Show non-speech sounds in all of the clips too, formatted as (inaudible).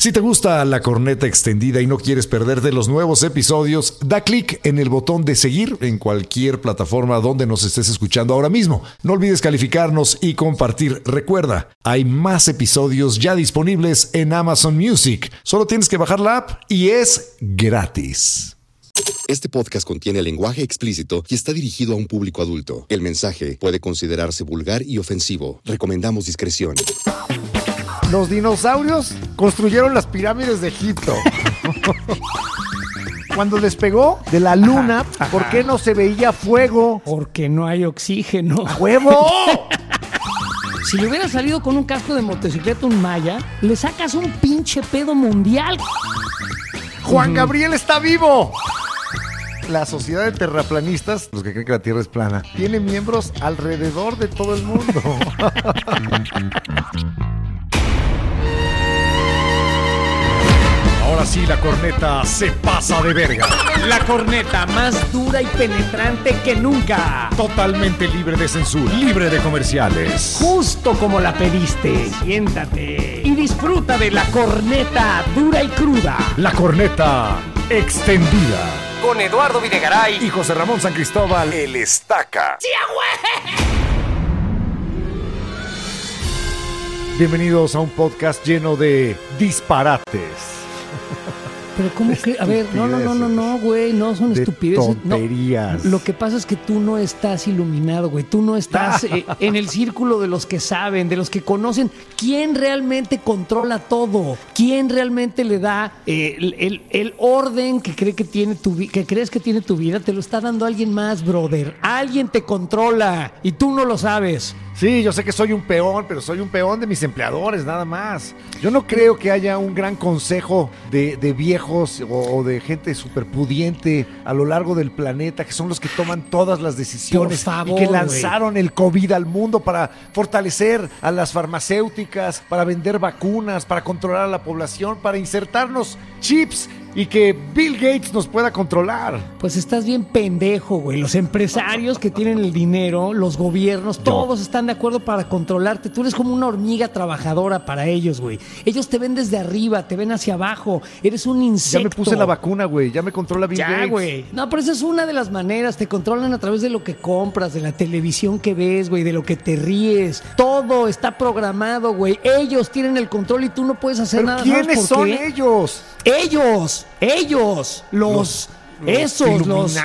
Si te gusta la corneta extendida y no quieres perderte los nuevos episodios, da clic en el botón de seguir en cualquier plataforma donde nos estés escuchando ahora mismo. No olvides calificarnos y compartir. Recuerda, hay más episodios ya disponibles en Amazon Music. Solo tienes que bajar la app y es gratis. Este podcast contiene lenguaje explícito y está dirigido a un público adulto. El mensaje puede considerarse vulgar y ofensivo. Recomendamos discreción. Los dinosaurios construyeron las pirámides de Egipto. Cuando despegó de la luna, ¿por qué no se veía fuego? Porque no hay oxígeno. ¡Huevo! Si le hubiera salido con un casco de motocicleta un maya, le sacas un pinche pedo mundial. Juan Gabriel está vivo. La sociedad de terraplanistas, los que creen que la Tierra es plana, tiene miembros alrededor de todo el mundo. (laughs) Ahora sí, la corneta se pasa de verga. La corneta más dura y penetrante que nunca. Totalmente libre de censura, libre de comerciales. Justo como la pediste. Siéntate y disfruta de la corneta dura y cruda. La corneta extendida. Con Eduardo Videgaray. Y José Ramón San Cristóbal, el estaca. Bienvenidos a un podcast lleno de disparates. Pero ¿cómo que? A ver, no, no, no, no, no, güey, no son De estupideces. No, tonterías. lo que pasa es que tú no estás iluminado, güey. Tú no estás eh, (laughs) en el círculo de los que saben, de los que conocen quién realmente controla todo, quién realmente le da eh, el, el- el orden que cree que tiene tu que crees que tiene tu vida, te lo está dando alguien más, brother. Alguien te controla y tú no lo sabes. Sí, yo sé que soy un peón, pero soy un peón de mis empleadores, nada más. Yo no creo que haya un gran consejo de, de viejos o, o de gente superpudiente a lo largo del planeta que son los que toman todas las decisiones Por favor, y que lanzaron el COVID al mundo para fortalecer a las farmacéuticas, para vender vacunas, para controlar a la población, para insertarnos chips y que Bill Gates nos pueda controlar. Pues estás bien pendejo, güey. Los empresarios que tienen el dinero, los gobiernos, todos están de acuerdo para controlarte. Tú eres como una hormiga trabajadora para ellos, güey. Ellos te ven desde arriba, te ven hacia abajo. Eres un Ya insecto. me puse la vacuna, güey. Ya me controla Bill Ya, Gates. güey. No, pero esa es una de las maneras. Te controlan a través de lo que compras, de la televisión que ves, güey, de lo que te ríes. Todo está programado, güey. Ellos tienen el control y tú no puedes hacer ¿Pero nada. ¿Sabes quiénes son ellos? Ellos, ellos, los, esos, los.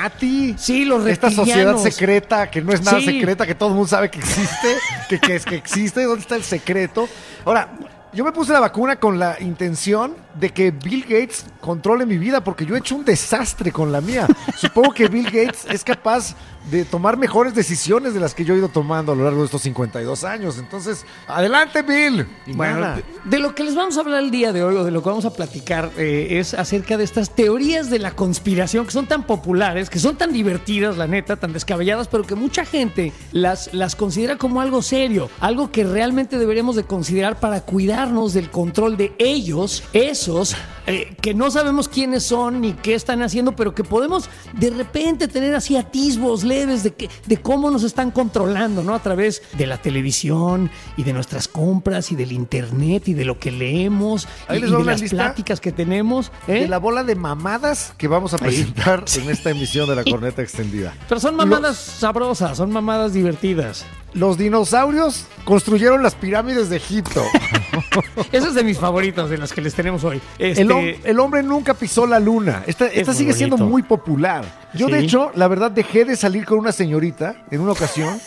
Sí, los Esta sociedad secreta que no es nada Sí. secreta, que todo el mundo sabe que existe, (laughs) que, que es que existe, ¿dónde está el secreto? Ahora, yo me puse la vacuna con la intención de que Bill Gates controle mi vida, porque yo he hecho un desastre con la mía. (laughs) Supongo que Bill Gates es capaz de tomar mejores decisiones de las que yo he ido tomando a lo largo de estos 52 años. Entonces, adelante, Bill. Bueno, de lo que les vamos a hablar el día de hoy, o de lo que vamos a platicar, eh, es acerca de estas teorías de la conspiración que son tan populares, que son tan divertidas, la neta, tan descabelladas, pero que mucha gente las, las considera como algo serio, algo que realmente deberíamos de considerar para cuidarnos del control de ellos, esos eh, que no sabemos quiénes son ni qué están haciendo, pero que podemos de repente tener así atisbos leves de, que, de cómo nos están controlando, ¿no? A través de la televisión y de nuestras compras y del internet y de lo que leemos Ahí y, les y va de las lista pláticas que tenemos. ¿eh? De la bola de mamadas que vamos a presentar en esta emisión de la (laughs) corneta extendida. Pero son mamadas sabrosas, son mamadas divertidas. Los dinosaurios construyeron las pirámides de Egipto. (laughs) (laughs) Esa es de mis favoritas, de las que les tenemos hoy. Este, El, hom- el hombre nunca pisó la luna. Esta, sigue siendo muy popular. Yo, de hecho, la verdad, dejé de salir con una señorita en una ocasión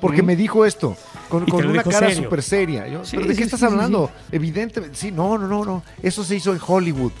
porque me dijo esto. Con, una cara súper seria. Yo, Sí, ¿Pero de qué estás hablando? Evidentemente. Sí, no, no, no, no. Eso se hizo en Hollywood.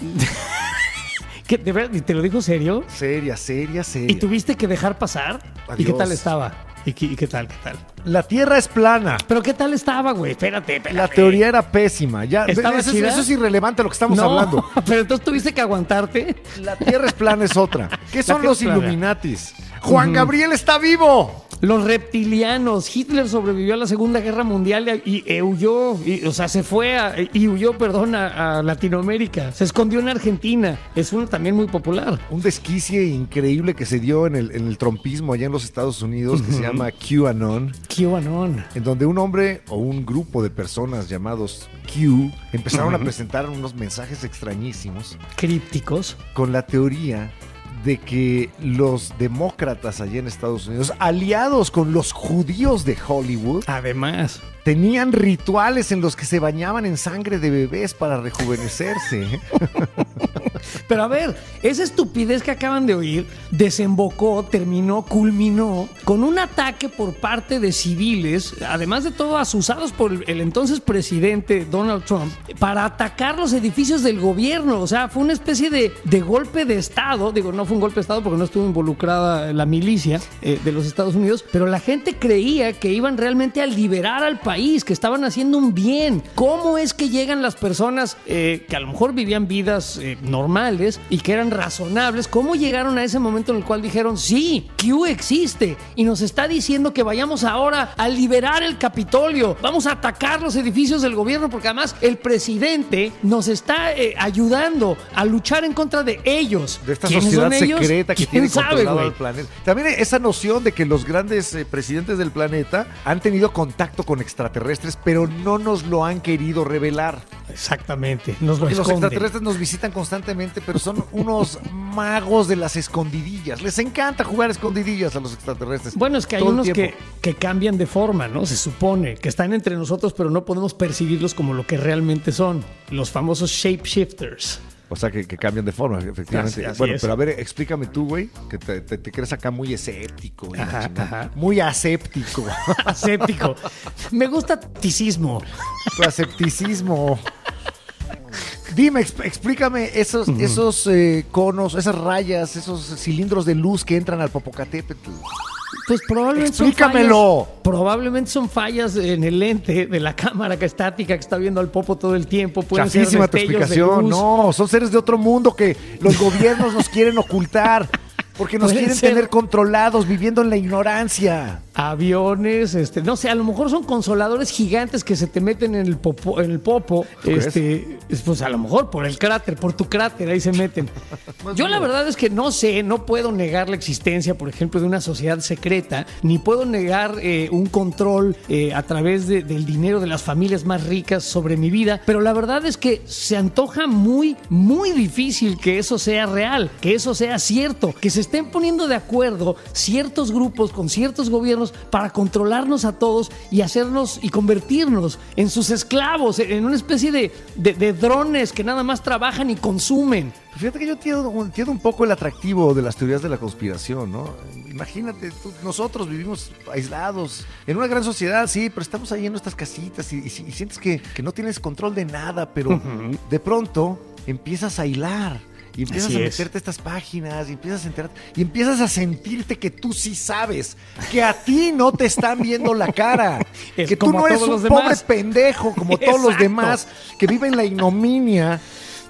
(laughs) ¿qué, ¿De verdad? ¿Y ¿Te lo dijo serio? Seria, seria, seria. ¿Y tuviste que dejar pasar? ¿Y qué tal estaba? ¿Y qué, y qué tal? ¿Qué tal? La Tierra es plana. ¿Pero qué tal estaba, güey? Espérate, espérate. La teoría era pésima. Ya, ¿Estaba eso, es- chida? eso es irrelevante a lo que estamos no, hablando. (laughs) pero entonces tuviste que aguantarte. La Tierra es plana es otra. ¿Qué son Tierra los es plana. Illuminatis? Juan Gabriel está vivo. Los reptilianos. Hitler sobrevivió a la Segunda Guerra Mundial y, y huyó, y, o sea, se fue a, y huyó, perdón, a, a, Latinoamérica. Se escondió en Argentina. Es uno también muy popular. Un desquicie increíble que se dio en el, en el trompismo allá en los Estados Unidos que se llama QAnon. QAnon. En donde un hombre o un grupo de personas llamados Q empezaron a presentar unos mensajes extrañísimos. Crípticos. Con la teoría de que los demócratas allá en Estados Unidos, aliados con los judíos de Hollywood, además, tenían rituales en los que se bañaban en sangre de bebés para rejuvenecerse. (laughs) Pero a ver, esa estupidez que acaban de oír desembocó, terminó, culminó con un ataque por parte de civiles, además de todo asusados por el entonces presidente Donald Trump, para atacar los edificios del gobierno. O sea, fue una especie de, de golpe de Estado. Digo, no fue un golpe de Estado porque no estuvo involucrada la milicia eh, de los Estados Unidos, pero la gente creía que iban realmente a liberar al país, que estaban haciendo un bien. ¿Cómo es que llegan las personas eh, que a lo mejor vivían vidas eh, normales y que eran razonables? ¿Cómo llegaron a ese momento en el cual dijeron, sí, Q existe y nos está diciendo que vayamos ahora a liberar el Capitolio, vamos a atacar los edificios del gobierno porque además el presidente nos está eh, ayudando a luchar en contra de ellos. De esta sociedad secreta que tiene sabe, controlado el planeta. También esa noción de que los grandes eh, presidentes del planeta han tenido contacto con extraterrestres, pero no nos lo han querido revelar. Exactamente, nos lo los esconden. extraterrestres nos visitan constantemente, pero son unos magos de las escondidillas. Les encanta jugar escondidillas a los extraterrestres. Bueno, es que hay unos que, que cambian de forma, ¿no? Se supone que están entre nosotros, pero no podemos percibirlos como lo que realmente son. Los famosos shapeshifters. O sea, que, que cambian de forma, efectivamente. Así- así bueno, es. pero a ver, explícame tú, güey, que te, te- te crees acá muy escéptico. Ajá, ajá. Muy aséptico. (laughs) Aséptico. Me gusta ticismo. tu asepticismo. Dime, exp- explícame esos, esos eh, conos, esas rayas, esos cilindros de luz que entran al Popocatépetl. Pues probablemente son Explícamelo. fallas- probablemente son fallas en el lente de la cámara que estática que está viendo al popo todo el tiempo. Pueden ser Chafísima tu explicación. No, son seres de otro mundo que los gobiernos nos quieren ocultar. (laughs) Porque nos quieren ser- tener controlados, viviendo en la ignorancia. aviones, este, no sé, a lo mejor son consoladores gigantes que se te meten en el popo, en el popo, crees? este, pues a lo mejor por el cráter, por tu cráter, ahí se meten. (laughs) Yo la verdad es que no sé, no puedo negar la existencia, por ejemplo, de una sociedad secreta, ni puedo negar eh, un control eh, a través de- del dinero de las familias más ricas sobre mi vida, pero la verdad es que se antoja muy, muy difícil que eso sea real, que eso sea cierto, que se estén poniendo de acuerdo ciertos grupos con ciertos gobiernos para controlarnos a todos y hacernos y convertirnos en sus esclavos, en una especie de, de- de drones que nada más trabajan y consumen. Fíjate que yo entiendo, entiendo un poco el atractivo de las teorías de la conspiración, ¿no? Imagínate, tú- nosotros vivimos aislados en una gran sociedad, sí, pero estamos ahí en nuestras casitas y, y si- y sientes que, que no tienes control de nada, pero de pronto empiezas a hilar. Y empiezas Así a meterte estas páginas y empiezas a enterar y empiezas a sentirte que tú sí sabes, que a ti no te están viendo la cara, (laughs) Es que tú no eres un pobre pendejo como todos los demás que viven la ignominia.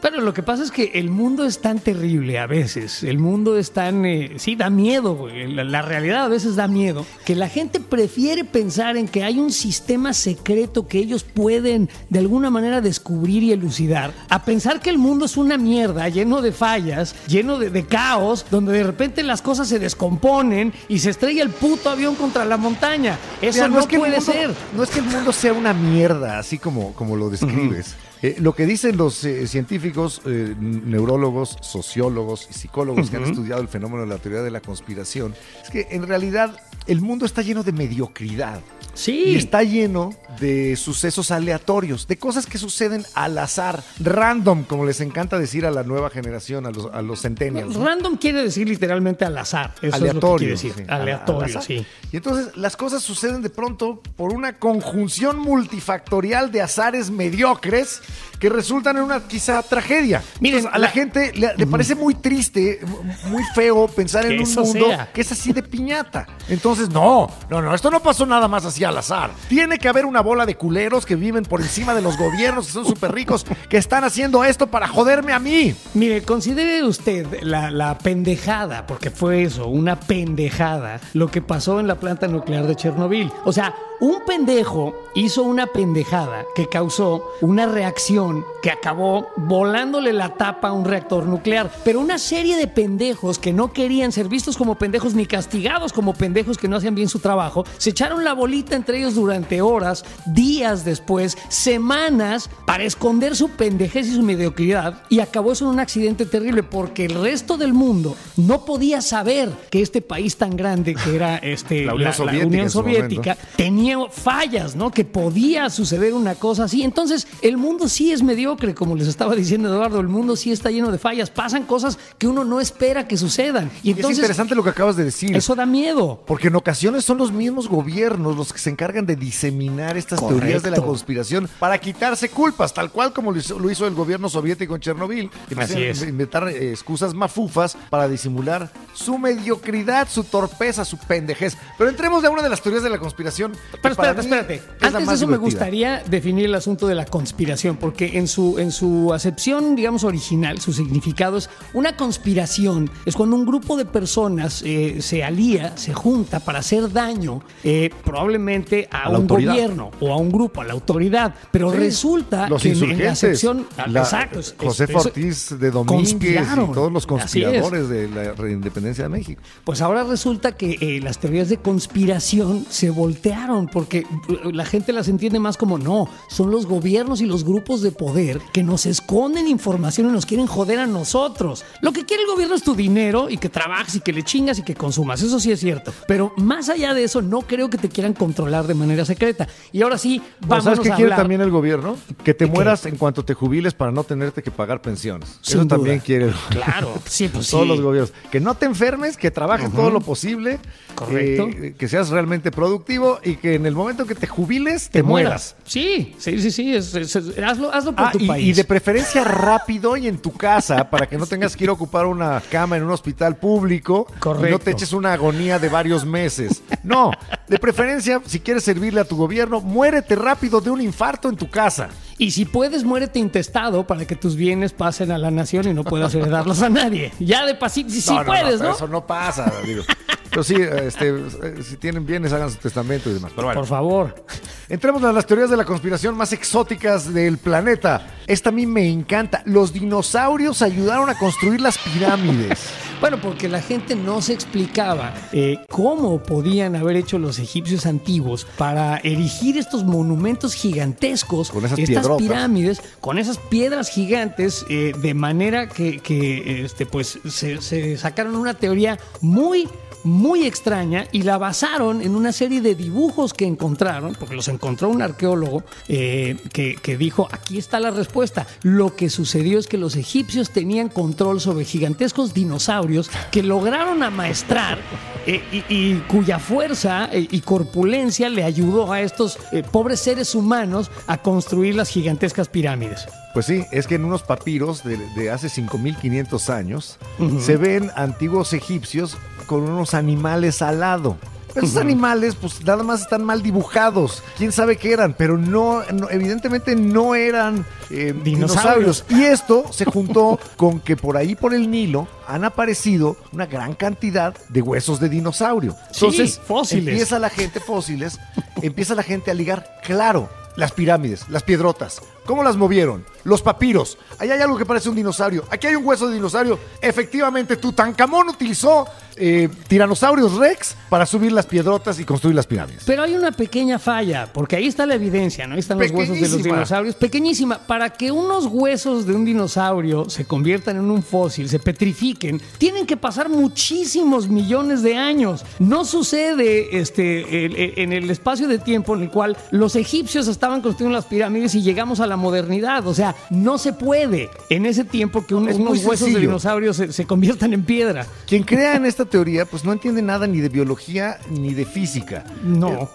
Pero lo que pasa es que el mundo es tan terrible a veces, el mundo es tan, eh, sí, da miedo, güey. La, la realidad a veces da miedo, que la gente prefiere pensar en que hay un sistema secreto que ellos pueden de alguna manera descubrir y elucidar, a pensar que el mundo es una mierda, lleno de fallas, lleno de, de caos, donde de repente las cosas se descomponen y se estrella el puto avión contra la montaña. Eso Mira, no, es que puede mundo- ser. No es que el mundo sea una mierda, así como, como lo describes. Eh, lo que dicen los eh, científicos, eh, neurólogos, sociólogos y psicólogos que han estudiado el fenómeno de la teoría de la conspiración, es que en realidad el mundo está lleno de mediocridad. Sí. Y está lleno de sucesos aleatorios, de cosas que suceden al azar, random, como les encanta decir a la nueva generación, a los, a los centennials. ¿no? Random quiere decir literalmente al azar. Eso es lo que aleatorio. quiere decir. sí, al- Aleatorio, al azar. sí. Y entonces las cosas suceden de pronto por una conjunción multifactorial de azares mediocres que resultan en una quizá tragedia. Miren, Entonces, a la, la- gente le, le parece muy triste, muy feo pensar en un mundo sea. que es así de piñata. Entonces, no, no, no, esto no pasó nada más así al azar. Tiene que haber una bola de culeros que viven por encima de los gobiernos, que son súper ricos, que están haciendo esto para joderme a mí. Mire, considere usted la, la pendejada, porque fue eso, una pendejada, lo que pasó en la planta nuclear de Chernobyl. O sea, un pendejo hizo una pendejada que causó una reacción que acabó volándole la tapa a un reactor nuclear. Pero una serie de pendejos que no querían ser vistos como pendejos ni castigados como pendejos que no hacían bien su trabajo, se echaron la bolita entre ellos durante horas, días después, semanas, para esconder su pendejez y su mediocridad. Y acabó eso en un accidente terrible porque el resto del mundo no podía saber que este país tan grande que era (laughs) este, La Unión Soviética Unión tenía fallas, ¿no? Que podía suceder una cosa así. Entonces, el mundo sí es mediocre, como les estaba diciendo Eduardo, el mundo sí está lleno de fallas. Pasan cosas que uno no espera que sucedan. Y es entonces, interesante lo que acabas de decir. eso da miedo. Porque en ocasiones son los mismos gobiernos los que se encargan de diseminar estas Correcto. teorías de la conspiración para quitarse culpas, tal cual como lo hizo, lo hizo el gobierno soviético en Chernobyl. Así es. Inventar eh, excusas mafufas para disimular su mediocridad, su torpeza, su pendejez. Pero entremos de una de las teorías de la conspiración. Pero espérate, espérate. es Antes de eso me gustaría definir el asunto de la conspiración, porque en su, en su acepción, digamos, original, su significado es una conspiración. Es cuando un grupo de personas eh, se alía, se junta para hacer daño, eh, probablemente a, un autoridad. gobierno o a un grupo, a la autoridad. Pero Sí, resulta los que en- en, la insurgentes, acepción. la- exacto. es- Josefa es- Ortiz de Domínguez y todos los conspiradores de la reindependencia de México. Pues ahora resulta que eh, las teorías de conspiración se voltearon porque la gente las entiende más como no, son los gobiernos y los grupos de poder que nos esconden información y nos quieren joder a nosotros. Lo que quiere el gobierno es tu dinero y que trabajes y que le chingas y que consumas, eso sí es cierto. Pero más allá de eso, no creo que te quieran controlar de manera secreta. Y ahora sí, ¿No vamos ¿Sabes qué a quiere también el gobierno? Que te mueras en cuanto te jubiles para no tenerte que pagar pensiones. Sin Eso duda. también quiere el Claro, (laughs) sí, pues todos sí. los gobiernos. Que no te enfermes, que trabajes todo lo posible, Correcto. eh, que seas realmente productivo y que en el momento que te jubiles te, mueras. Sí, sí, sí, sí. es- es- es- hazlo, hazlo por Ah, tu y, país. y de preferencia rápido y en tu casa para que no tengas que ir a ocupar una cama en un hospital público y no Correcto. te eches una agonía de varios meses. No, de preferencia, si quieres servirle a tu gobierno, muérete rápido de un infarto en tu casa. Y si puedes, muérete intestado para que tus bienes pasen a la nación y no puedas heredarlos a nadie. Ya de pasito, si no, puedes, ¿no? Eso no pasa, digo. Pero sí, este, si tienen bienes, hagan su testamento y demás. Pero bueno. Por favor. Entremos a las teorías de la conspiración más exóticas del planeta. Esta a mí me encanta. Los dinosaurios ayudaron a construir las pirámides. (laughs) Bueno, porque la gente no se explicaba eh, cómo podían haber hecho los egipcios antiguos para erigir estos monumentos gigantescos, Con esas estas piedrotas. pirámides, con esas piedras gigantes, eh, de manera que, que, este, pues, se, se sacaron una teoría muy muy extraña y la basaron en una serie de dibujos que encontraron, porque los encontró un arqueólogo eh, que, que dijo, aquí está la respuesta. Lo que sucedió es que los egipcios tenían control sobre gigantescos dinosaurios que lograron amaestrar eh, y, y cuya fuerza eh, y corpulencia le ayudó a estos eh, pobres seres humanos a construir las gigantescas pirámides. Pues sí, es que en unos papiros de, de hace 5500 años se ven antiguos egipcios con unos animales al lado. Esos animales, pues nada más están mal dibujados. Quién sabe qué eran, pero no, no- evidentemente no eran eh, Dinosaurios. dinosaurios. Y esto se juntó (laughs) con que por ahí, por el Nilo, han aparecido una gran cantidad de huesos de dinosaurio. Sí, Entonces, fósiles. empieza la gente, fósiles, empieza la gente a ligar, claro, las pirámides, las piedrotas. ¿Cómo las movieron? Los papiros. Ahí hay algo que parece un dinosaurio. Aquí hay un hueso de dinosaurio. Efectivamente, Tutankamón utilizó eh, tiranosaurios rex para subir las piedrotas y construir las pirámides. Pero hay una pequeña falla, porque ahí está la evidencia, ¿no? Ahí están los huesos de los dinosaurios. Pequeñísima. Para que unos huesos de un dinosaurio se conviertan en un fósil, se petrifiquen, tienen que pasar muchísimos millones de años. No sucede este, el- el- en el espacio de tiempo en el cual los egipcios estaban construyendo las pirámides y llegamos a la modernidad. O sea, no se puede en ese tiempo que un- unos huesos de dinosaurios se, se conviertan en piedra. Quien crea en esta teoría, pues no entiende nada ni de biología ni de física. No. Eh,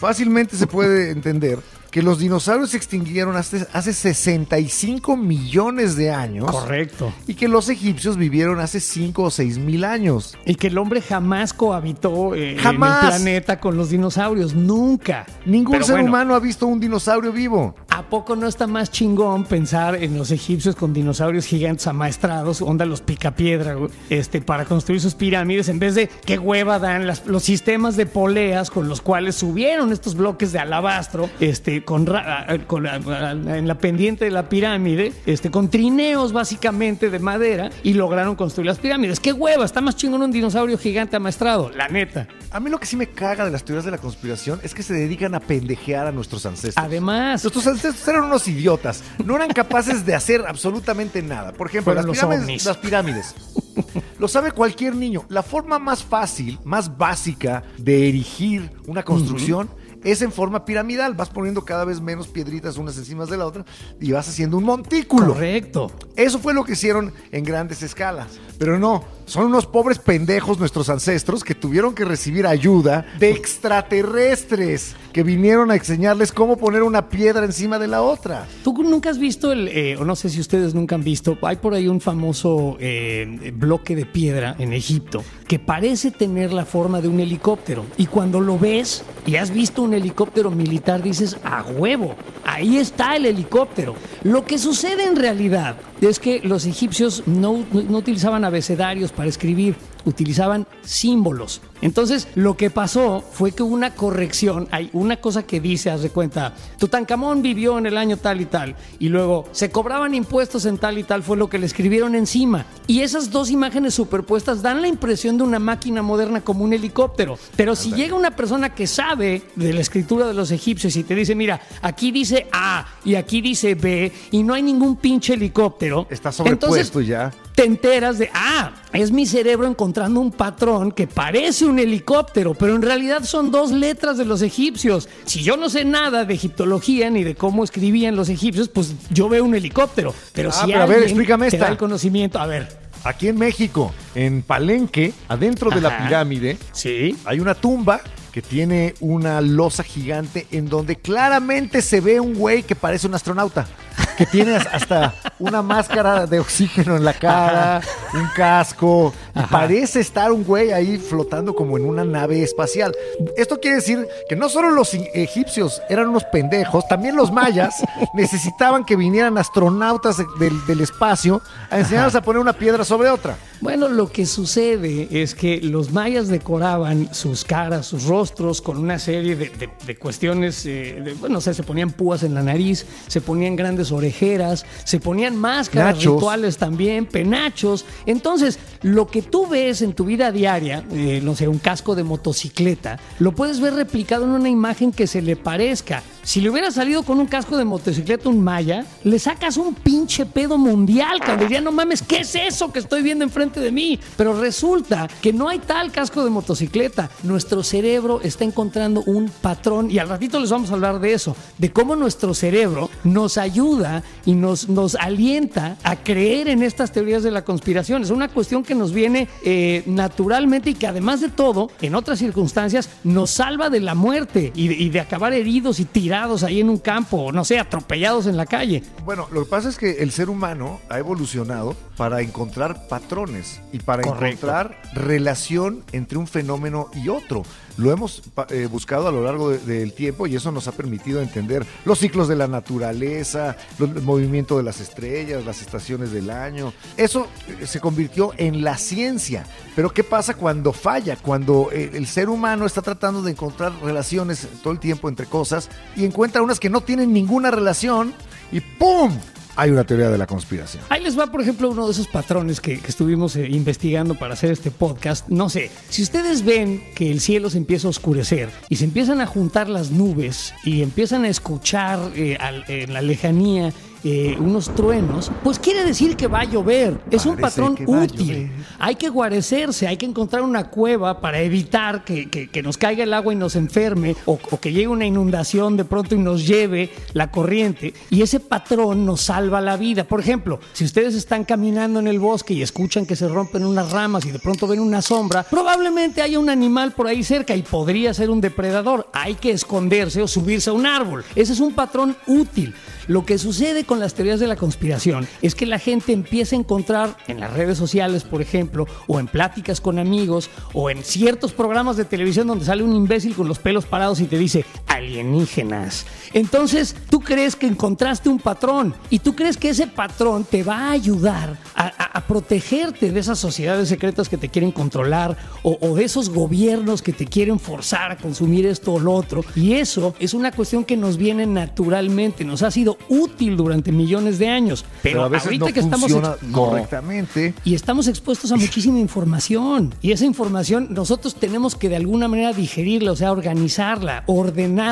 Fácilmente se puede entender que los dinosaurios se extinguieron hace, hace 65 millones de años. Correcto. Y que los egipcios vivieron hace 5 o 6 mil años. Y que el hombre jamás cohabitó eh, Jamás. en el planeta con los dinosaurios. Nunca. Ningún Pero ser bueno, humano ha visto un dinosaurio vivo. ¿A poco no está más chingón pensar en los egipcios con dinosaurios gigantes amaestrados, onda los picapiedra, este, para construir sus pirámides, en vez de qué hueva dan las- los sistemas de poleas con los cuales subieron estos bloques de alabastro, este, con, en la pendiente de la pirámide, este, con trineos básicamente de madera y lograron construir las pirámides. ¿Qué hueva? Está más chingón un dinosaurio gigante amaestrado, la neta. A mí lo que sí me caga de las teorías de la conspiración es que se dedican a pendejear a nuestros ancestros. Además, Nuestros ancestros eran unos idiotas. No eran capaces de hacer absolutamente nada. Por ejemplo, las pirámides, las pirámides. Lo sabe cualquier niño. La forma más fácil, más básica de erigir una construcción es en forma piramidal. Vas poniendo cada vez menos piedritas unas encima de la otra y vas haciendo un montículo. correcto. Eso fue lo que hicieron en grandes escalas. Pero no, son unos pobres pendejos nuestros ancestros que tuvieron que recibir ayuda de extraterrestres que vinieron a enseñarles cómo poner una piedra encima de la otra. ¿Tú nunca has visto el, eh, o no sé si ustedes nunca han visto, hay por ahí un famoso eh, bloque de piedra en Egipto que parece tener la forma de un helicóptero. Y cuando lo ves y has visto un helicóptero militar, dices, a huevo, ahí está el helicóptero. Lo que sucede en realidad es que los egipcios no, no utilizaban abecedarios para escribir, utilizaban símbolos. Entonces, lo que pasó fue que hubo una corrección. Hay una cosa que dice, haz de cuenta, Tutankamón vivió en el año tal y tal, y luego se cobraban impuestos en tal y tal, fue lo que le escribieron encima. Y esas dos imágenes superpuestas dan la impresión de una máquina moderna como un helicóptero. Pero si llega una persona que sabe de la escritura de los egipcios y te dice, mira, aquí dice A y aquí dice B, y no hay ningún pinche helicóptero. Está sobrepuesto entonces, ya. te enteras de, ah, es mi cerebro encontrando un patrón que parece un helicóptero, pero en realidad son dos letras de los egipcios. Si yo no sé nada de egiptología ni de cómo escribían los egipcios, pues yo veo un helicóptero. Pero Ah, si pero a ver, explícame te esta. da el conocimiento, a ver, Aquí en México, en Palenque, adentro de la pirámide, sí, hay una tumba que tiene una losa gigante en donde claramente se ve un güey que parece un astronauta. Que tiene hasta una máscara de oxígeno en la cara, un casco. Y parece estar un güey ahí flotando como en una nave espacial. Esto quiere decir que no solo los egipcios eran unos pendejos, también los mayas (laughs) necesitaban que vinieran astronautas de- del, del espacio a enseñarnos a poner una piedra sobre otra. Bueno, lo que sucede es que los mayas decoraban sus caras, sus rostros con una serie de, de- de cuestiones, eh, de- bueno, no sé, se ponían púas en la nariz, se ponían grandes orejeras, se ponían máscaras Nachos. rituales también, penachos. Entonces, lo que tú ves en tu vida diaria, eh, no sé, un casco de motocicleta, lo puedes ver replicado en una imagen que se le parezca. Si le hubiera salido con un casco de motocicleta un maya, le sacas un pinche pedo mundial, cuando diría, no mames, ¿qué es eso que estoy viendo enfrente de mí? Pero resulta que no hay tal casco de motocicleta. Nuestro cerebro está encontrando un patrón, y al ratito les vamos a hablar de eso, de cómo nuestro cerebro nos ayuda y nos, nos alienta a creer en estas teorías de la conspiración. Es una cuestión que nos viene eh, naturalmente y que además de todo, en otras circunstancias, nos salva de la muerte y de, y de acabar heridos y tirados ahí en un campo, o no sé, atropellados en la calle. Bueno, lo que pasa es que el ser humano ha evolucionado para encontrar patrones y para Correcto. encontrar relación entre un fenómeno y otro. Lo hemos eh, buscado a lo largo de- del tiempo y eso nos ha permitido entender los ciclos de la naturaleza, el movimiento de las estrellas, las estaciones del año. Eso eh, se convirtió en la ciencia. Pero ¿qué pasa cuando falla? Cuando eh, el ser humano está tratando de encontrar relaciones todo el tiempo entre cosas y encuentra unas que no tienen ninguna relación y ¡pum! Hay una teoría de la conspiración. Ahí les va, por ejemplo, uno de esos patrones que, estuvimos eh, investigando para hacer este podcast. No sé, si ustedes ven que el cielo se empieza a oscurecer y se empiezan a juntar las nubes y empiezan a escuchar eh, en la lejanía eh, unos truenos, pues quiere decir que va a llover. Es un patrón útil. Hay que guarecerse, hay que encontrar una cueva para evitar que, que- que nos caiga el agua y nos enferme o, o que llegue una inundación de pronto y nos lleve la corriente. Y ese patrón nos salva la vida. Por ejemplo, si ustedes están caminando en el bosque y escuchan que se rompen unas ramas y de pronto ven una sombra, probablemente haya un animal por ahí cerca y podría ser un depredador. Hay que esconderse o subirse a un árbol. Ese es un patrón útil. Lo que sucede con las teorías de la conspiración es que la gente empieza a encontrar en las redes sociales, por ejemplo, o en pláticas con amigos, o en ciertos programas de televisión donde sale un imbécil con los pelos parados y te dice alienígenas. Entonces, tú crees que encontraste un patrón y tú crees que ese patrón te va a ayudar a, a- a protegerte de esas sociedades secretas que te quieren controlar o, o de esos gobiernos que te quieren forzar a consumir esto o lo otro. Y eso es una cuestión que nos viene naturalmente, nos ha sido útil durante millones de años. Pero, a veces ahorita no que estamos No. correctamente. y estamos expuestos a muchísima información. Y esa información nosotros tenemos que de alguna manera digerirla, o sea, organizarla, ordenarla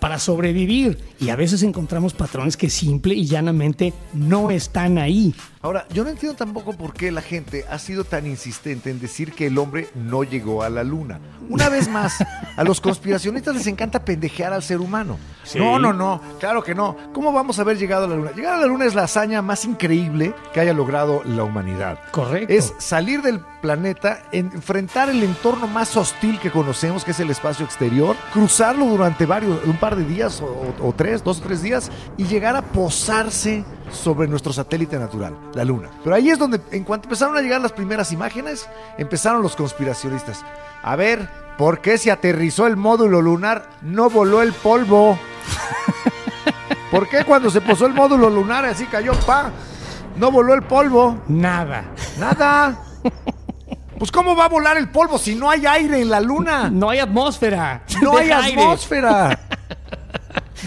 para sobrevivir. Y a veces encontramos patrones que simple y llanamente no están ahí. Ahora, yo no entiendo tampoco por qué la gente ha sido tan insistente en decir que el hombre no llegó a la luna. Una vez más, a los conspiracionistas les encanta pendejear al ser humano. No, no, no, claro que no. ¿Cómo vamos a haber llegado a la luna? Llegar a la luna es la hazaña más increíble que haya logrado la humanidad. Correcto. Es salir del planeta, enfrentar el entorno más hostil que conocemos, que es el espacio exterior, cruzarlo durante varios, un par de días o, o- o tres, dos o tres días, y llegar a posarse sobre nuestro satélite natural, la Luna. Pero ahí es donde, en cuanto empezaron a llegar las primeras imágenes, empezaron los conspiracionistas. A ver, ¿por qué se aterrizó el módulo lunar no voló el polvo? ¿Por qué cuando se posó el módulo lunar así cayó, pa? No voló el polvo. Nada. Nada. Pues ¿cómo va a volar el polvo si no hay aire en la luna? No hay atmósfera. No hay aire. atmósfera. (laughs)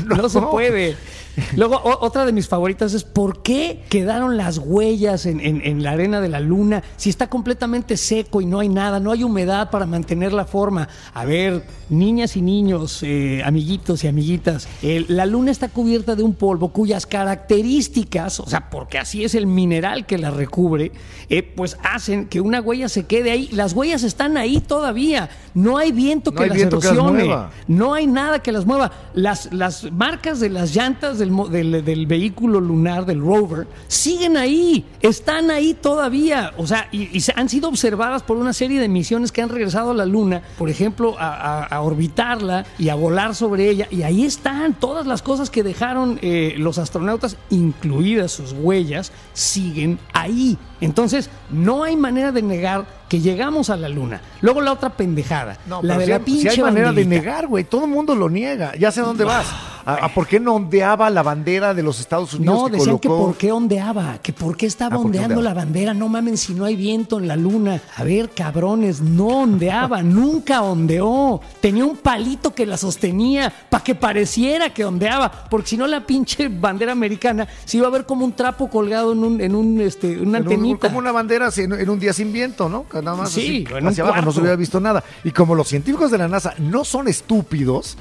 No, se puede. (laughs) Luego, o- otra de mis favoritas es ¿por qué quedaron las huellas en, en- en la arena de la luna si está completamente seco y no hay nada, no hay humedad para mantener la forma? A ver, niñas y niños, eh, amiguitos y amiguitas, eh, la luna está cubierta de un polvo cuyas características, o sea, porque así es el mineral que la recubre, eh, pues hacen que una huella se quede ahí. Las huellas están ahí todavía. No hay viento No que hay las viento que las erosione. mueva. No hay nada que las mueva. Las, las marcas de las llantas del, vehículo lunar, del rover, siguen ahí, están ahí todavía. O sea, y, y han sido observadas por una serie de misiones que han regresado a la Luna, por ejemplo, a, a- a orbitarla y a volar sobre ella. Y ahí están todas las cosas que dejaron eh, los astronautas, incluidas sus huellas, siguen ahí. Entonces, no hay manera de negar que llegamos a la Luna. Luego la otra pendejada, No, la de si la hay- si pinche hay manera de negar, güey. Todo el mundo lo niega. Ya sé a dónde vas. ¿A, a por qué no ondeaba la bandera de los Estados Unidos No, que decían que por qué ondeaba, que por qué estaba Ah, ¿por qué ondeando la bandera. No mamen si no hay viento en la luna. A ver, cabrones, no ondeaba, (laughs) nunca ondeó. Tenía un palito que la sostenía para que pareciera que ondeaba, porque si no la pinche bandera americana se iba a ver como un trapo colgado en un, en un este, una En un- como una bandera en, en un día sin viento, ¿no? Nada más Sí, así, hacia abajo no se hubiera visto nada. Y como los científicos de la NASA no son estúpidos,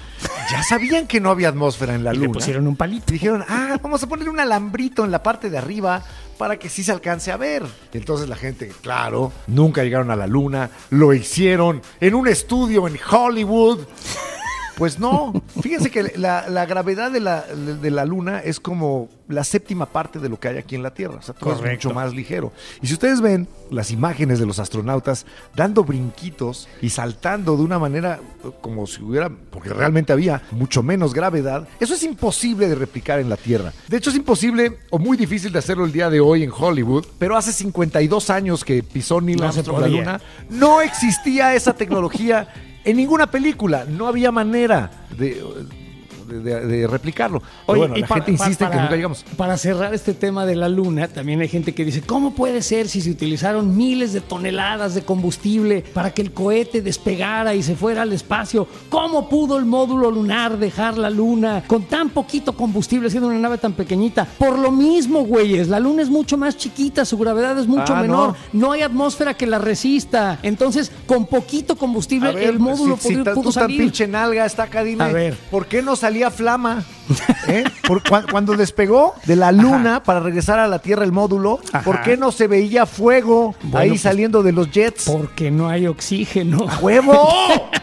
ya sabían que no había atmósfera en la Y le Luna. pusieron un palito. Y dijeron, ah, vamos a poner un alambrito en la parte de arriba para que sí se alcance a ver. Y entonces la gente, claro, nunca llegaron a la luna, lo hicieron en un estudio en Hollywood. Pues no, fíjense que la, la gravedad de la, de la luna es como la séptima parte de lo que hay aquí en la Tierra. O sea, todo es mucho más ligero. Y si ustedes ven las imágenes de los astronautas dando brinquitos y saltando de una manera eh, como si hubiera, porque realmente había mucho menos gravedad, eso es imposible de replicar en la Tierra. De hecho, es imposible o muy difícil de hacerlo el día de hoy en Hollywood, pero hace 52 años que pisó Neil No Armstrong la luna, no existía esa tecnología en ninguna película, no había manera de, de- replicarlo. Oye, bueno, y la para- gente insiste que nunca llegamos. Para cerrar este tema de la luna, también hay gente que dice, ¿cómo puede ser si se utilizaron miles de toneladas de combustible para que el cohete despegara y se fuera al espacio? ¿Cómo pudo el módulo lunar dejar la luna con tan poquito combustible siendo una nave tan pequeñita? Por lo mismo, güeyes, la luna es mucho más chiquita, su gravedad es mucho Ah, menor, no. hay atmósfera que la resista. Entonces, con poquito combustible, ver, el módulo si, si pudo, ta- pudo tú tan salir. pinche nalga está acá, dime, A ver. ¿por qué no salió flama. ¿eh? Por, cuando despegó de la luna para regresar a la Tierra el módulo, ¿por qué no se veía fuego Bueno, ahí pues, saliendo de los jets? Porque no hay oxígeno. ¡A huevo! (laughs)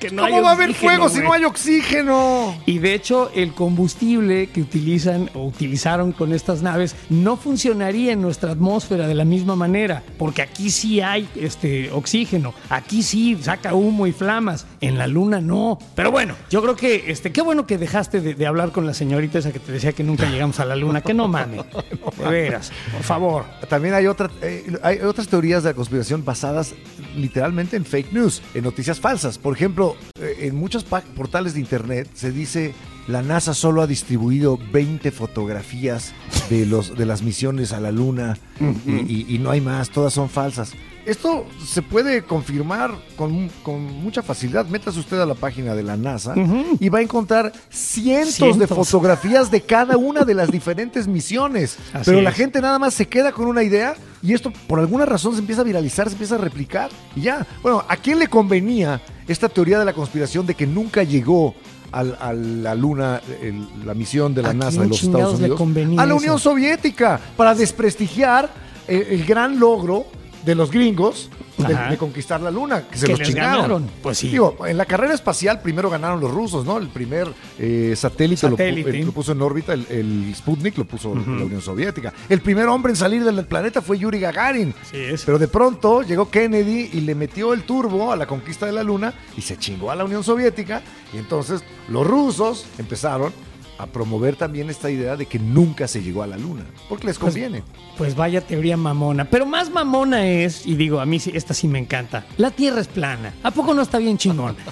Porque no hay ¿Cómo va a haber fuego si no hay oxígeno? Y de hecho, el combustible que utilizan o utilizaron con estas naves no funcionaría en nuestra atmósfera de la misma manera, porque aquí sí hay este oxígeno, aquí sí saca humo y flamas, en la luna no. Pero bueno, yo creo que este qué bueno que dejaste de, de hablar con la señorita esa que te decía que nunca llegamos a la luna, que no mames. (laughs) De veras, por favor. También hay, otra, eh, hay otras teorías de la conspiración basadas literalmente en fake news, en noticias falsas. Por ejemplo, eh, en muchos portales de internet se dice la NASA solo ha distribuido 20 fotografías de, los, de las misiones a la Luna y, y- y no hay más, todas son falsas. Esto se puede confirmar con, con mucha facilidad. Métase usted a la página de la NASA y va a encontrar cientos, de fotografías de cada una de las diferentes misiones. Así Pero la gente nada más se queda con una idea y esto por alguna razón se empieza a viralizar, se empieza a replicar y ya. Bueno, ¿a quién le convenía esta teoría de la conspiración de que nunca llegó al- a la luna el- la misión de la ¿A NASA de los Estados Unidos? A la eso? Unión Soviética para desprestigiar el, el gran logro de los gringos de, conquistar la luna, que se los chingaron. ganaron. Pues sí. Digo, en la carrera espacial primero ganaron los rusos, ¿no? El primer eh, satélite, lo el- puso en órbita, el, el Sputnik lo puso la Unión Soviética. El primer hombre en salir del planeta fue Yuri Gagarin. Sí es. Pero de pronto llegó Kennedy y le metió el turbo a la conquista de la Luna y se chingó a la Unión Soviética. Y entonces los rusos empezaron a promover también esta idea de que nunca se llegó a la Luna, porque les conviene. Pues vaya teoría mamona. Pero más mamona es, y digo, a mí esta sí me encanta, la Tierra es plana. ¿A poco no está bien chingón? (laughs)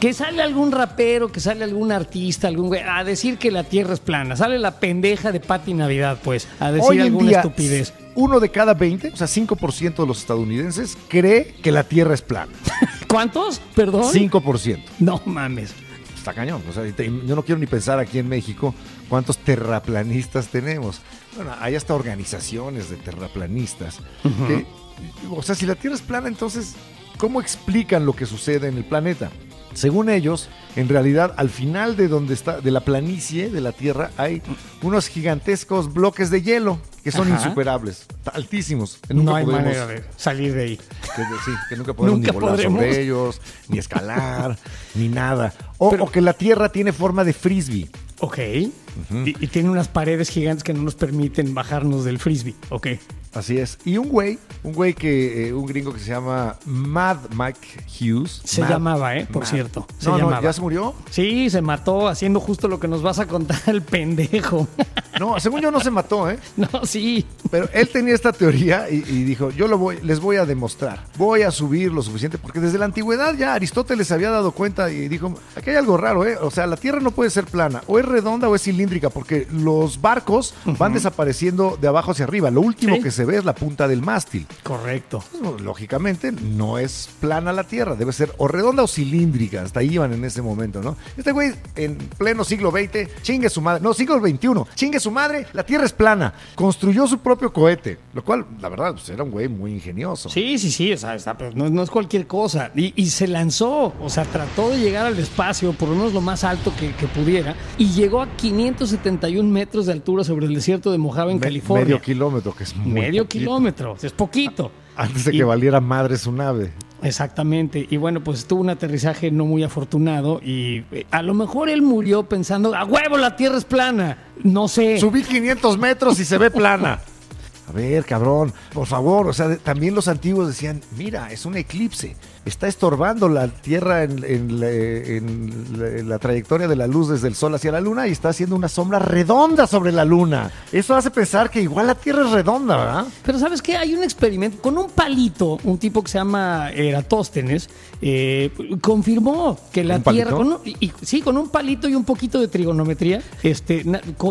Que sale algún rapero, que sale algún artista, algún güey, a decir que la Tierra es plana. Sale la pendeja de Patti Navidad, pues, a decir Hoy en alguna día, estupidez. uno de cada 20, o sea, 5% de los estadounidenses cree que la Tierra es plana. (laughs) ¿Cuántos? Perdón. 5%. No mames. Está cañón. O sea, te- yo no quiero ni pensar aquí en México cuántos terraplanistas tenemos. Bueno, hay hasta organizaciones de terraplanistas. que- o sea, si la Tierra es plana, entonces, ¿cómo explican lo que sucede en el planeta? Según ellos, en realidad, al final de donde está, de la planicie de la Tierra, hay unos gigantescos bloques de hielo que son Ajá. insuperables, altísimos. que No hay podemos- manera de salir de ahí. que, sí, que nunca podemos Nunca ni volar podremos. sobre ellos, ni escalar, ni nada. O, Pero- o que la Tierra tiene forma de frisbee. Ok. y, y tiene unas paredes gigantes que no nos permiten bajarnos del frisbee. Ok. Así es. Y un güey, un güey que, eh, un gringo que se llama Mad Mike Hughes. Se Mad- llamaba, ¿eh? Por Mad. cierto. Se no, no, llamaba. ya se murió. Sí, se mató haciendo justo lo que nos vas a contar (laughs) el pendejo. No, según yo no se mató, ¿eh? (laughs) no, sí. Pero él tenía esta teoría y, y dijo, yo lo voy, les voy a demostrar, voy a subir lo suficiente, porque desde la antigüedad ya Aristóteles había dado cuenta y dijo, aquí hay algo raro, ¿eh? O sea, la Tierra no puede ser plana, o es redonda o es cilíndrica, porque los barcos van desapareciendo de abajo hacia arriba. Lo último Sí. que se ve es la punta del mástil. Correcto. Pues, lógicamente no es plana la Tierra, debe ser o redonda o cilíndrica, hasta ahí iban en ese momento, ¿no? Este güey en pleno siglo XX, chingue su madre, no, siglo XXI, chingue su madre, la Tierra es plana, construyó su propio cohete, lo cual, la verdad, pues, era un güey muy ingenioso. Sí, sí, sí, o sea, está- pero no, no es cualquier cosa. Y, y se lanzó, o sea, trató de llegar al espacio, por lo menos lo más alto que, que pudiera, y llegó a 571 metros de altura sobre el desierto de Mojave en Me- California. Medio kilómetro, que es muy Medio poquito. kilómetro, es poquito. Antes de Y- que valiera madre su nave. Exactamente. Y bueno, pues tuvo un aterrizaje no muy afortunado y eh, a lo mejor él murió pensando, a huevo, la Tierra es plana. No sé. Subí 500 metros y se ve plana. A ver, cabrón, por favor, o sea, también los antiguos decían, mira, es un eclipse, está estorbando la Tierra en, en la, en la- en la trayectoria de la luz desde el Sol hacia la Luna y está haciendo una sombra redonda sobre la Luna. Eso hace pensar que igual la Tierra es redonda, ¿verdad? Pero ¿sabes qué? Hay un experimento con un palito, un tipo que se llama Eratóstenes, eh, confirmó que la. Tierra, con un- y- sí, con un palito y un poquito de trigonometría, este,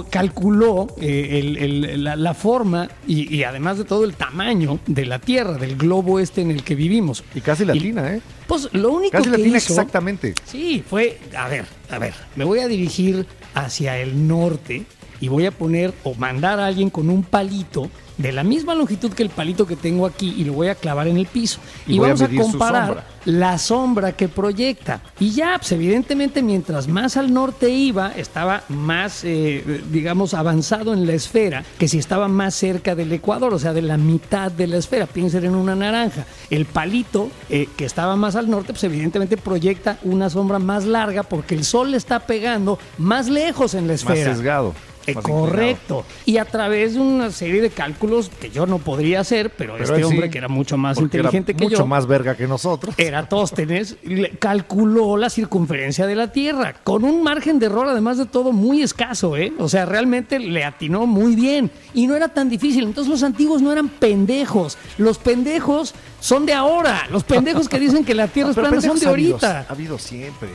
calculó eh, el- el- la, la forma y, y además de todo el tamaño de la Tierra, del globo este en el que vivimos. Y casi latina, ¿eh? Pues lo único Casi que latina hizo, exactamente. Sí, fue, a ver, a ver, me voy a dirigir hacia el norte y voy a poner o mandar a alguien con un palito de la misma longitud que el palito que tengo aquí y lo voy a clavar en el piso. Y Y, voy a vamos a, comparar sombra. la sombra que proyecta. Y ya, pues evidentemente mientras más al norte iba, estaba más, eh, digamos, avanzado en la esfera que si estaba más cerca del ecuador, o sea, de la mitad de la esfera. Piensen en una naranja. El palito eh, que estaba más al norte, pues evidentemente proyecta una sombra más larga porque el sol le está pegando más lejos en la Más esfera. sesgado. Eh, inclinado. correcto. Y a través de una serie de cálculos que yo no podría hacer, pero, Pero este sí, hombre que era mucho más era inteligente que mucho yo. más verga que nosotros. Eratóstenes le- calculó la circunferencia de la Tierra con un margen de error, además de todo, muy escaso, ¿eh? O sea, realmente le atinó muy bien y no era tan difícil. Entonces, los antiguos no eran pendejos. Los pendejos son de ahora. Los pendejos que dicen que la (laughs) Tierra es plana son de ha habido- ahorita. Ha habido siempre.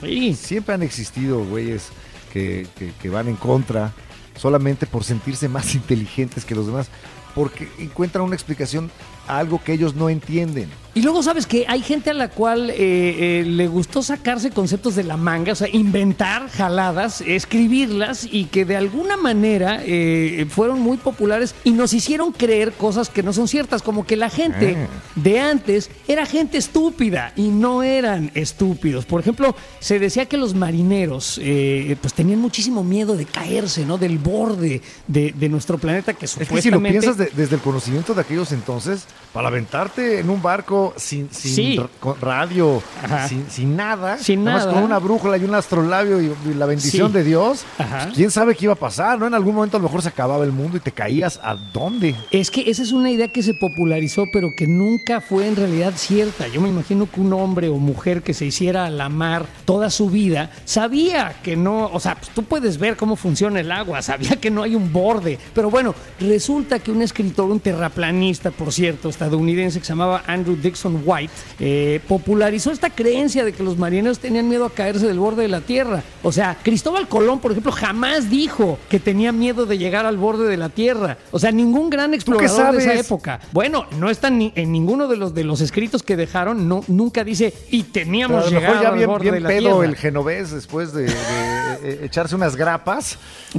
Sí. Siempre han existido güeyes que, van en contra solamente por sentirse más (laughs) inteligentes que los demás, porque encuentran una explicación a algo que ellos no entienden. Y luego sabes que hay gente a la cual eh, eh, le gustó sacarse conceptos de la manga, o sea, inventar jaladas, escribirlas y que de alguna manera eh, fueron muy populares y nos hicieron creer cosas que no son ciertas, como que la gente Ah. de antes era gente estúpida y no eran estúpidos. Por ejemplo, se decía que los marineros eh, pues tenían muchísimo miedo de caerse, ¿no? Del borde de, de nuestro planeta que Es que supuestamente... si lo piensas de- desde el conocimiento de aquellos entonces, para aventarte en un barco sin, Sí. radio, sin, sin nada, Sin nada más nada. con una brújula y un astrolabio y, y la bendición Sí. de Dios, Ajá. pues, quién sabe qué iba a pasar, ¿no? En algún momento a lo mejor se acababa el mundo y te caías a dónde. Es que esa es una idea que se popularizó, pero que nunca fue en realidad cierta. Yo me imagino que un hombre o mujer que se hiciera a la mar toda su vida sabía que no, o sea, pues tú puedes ver cómo funciona el agua, sabía que no hay un borde. Pero bueno, resulta que un escritor, un terraplanista, por cierto, estadounidense que se llamaba Andrew Dixon White, eh, popularizó esta creencia de que los marineros tenían miedo a caerse del borde de la Tierra. O sea, Cristóbal Colón, por ejemplo, jamás dijo que tenía miedo de llegar al borde de la Tierra. O sea, ningún gran explorador de esa época. Bueno, no está ni en ninguno de los de los escritos que dejaron, no, nunca dice y teníamos llegado ya al bien, borde bien de la pedo Tierra. el genovés después de, de, echarse unas grapas,